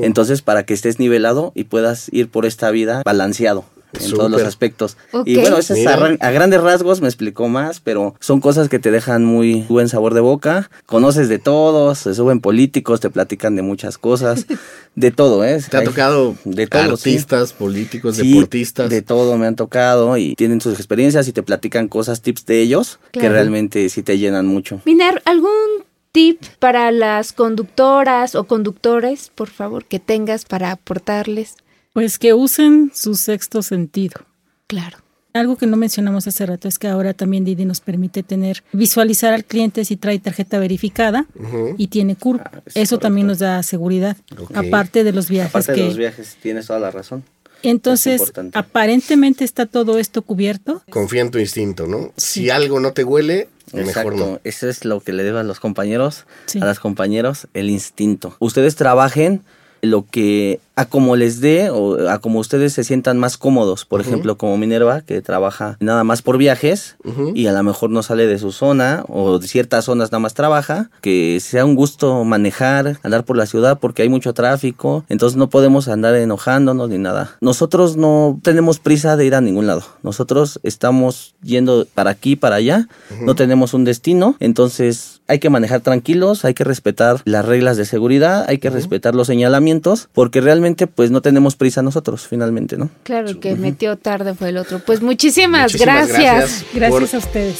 [SPEAKER 1] Entonces, para que estés nivelado y puedas ir por esta vida balanceado. En todos los aspectos. Y bueno, ese es a, a grandes rasgos me explicó más, pero son cosas que te dejan muy buen sabor de boca. Conoces de todos, se suben políticos, te platican de muchas cosas, *laughs* de todo, ¿eh?
[SPEAKER 2] ¿Te ha
[SPEAKER 1] Hay-
[SPEAKER 2] tocado
[SPEAKER 1] de todo, sí.
[SPEAKER 2] artistas, políticos,
[SPEAKER 1] Sí,
[SPEAKER 2] deportistas?
[SPEAKER 1] De todo me han tocado y tienen sus experiencias y te platican cosas, tips de ellos que realmente sí te llenan mucho.
[SPEAKER 3] Minar, ¿algún tip para las conductoras o conductores, por favor, que tengas para aportarles?
[SPEAKER 4] Pues que usen su sexto sentido.
[SPEAKER 3] Claro.
[SPEAKER 4] Algo que no mencionamos hace rato es que ahora también Didi nos permite tener, visualizar al cliente si trae tarjeta verificada y tiene curva.
[SPEAKER 1] Ah, es
[SPEAKER 4] Eso
[SPEAKER 1] correcto.
[SPEAKER 4] también nos da seguridad, aparte de los viajes
[SPEAKER 1] Aparte
[SPEAKER 4] que...
[SPEAKER 1] de los viajes, tienes toda la razón.
[SPEAKER 4] Entonces, aparentemente está todo esto cubierto.
[SPEAKER 2] Confía en tu instinto, ¿no? Si algo no te huele, mejor no.
[SPEAKER 1] eso es lo que le debo a los compañeros,
[SPEAKER 4] Sí.
[SPEAKER 1] a las compañeros, el instinto. Ustedes trabajen lo que a como les dé o a como ustedes se sientan más cómodos. Por ejemplo, como Minerva, que trabaja nada más por viajes y a lo mejor no sale de su zona o de ciertas zonas nada más trabaja. Que sea un gusto manejar, andar por la ciudad porque hay mucho tráfico. Entonces no podemos andar enojándonos ni nada. Nosotros no tenemos prisa de ir a ningún lado. Nosotros estamos yendo para aquí, para allá. No tenemos un destino. Entonces hay que manejar tranquilos, hay que respetar las reglas de seguridad, hay que respetar los señalamientos porque realmente pues no tenemos prisa nosotros finalmente, ¿no?
[SPEAKER 3] Claro, el que metió tarde fue el otro. Pues muchísimas,
[SPEAKER 2] Muchísimas
[SPEAKER 3] gracias.
[SPEAKER 2] gracias.
[SPEAKER 4] Gracias
[SPEAKER 2] Por-
[SPEAKER 4] a ustedes.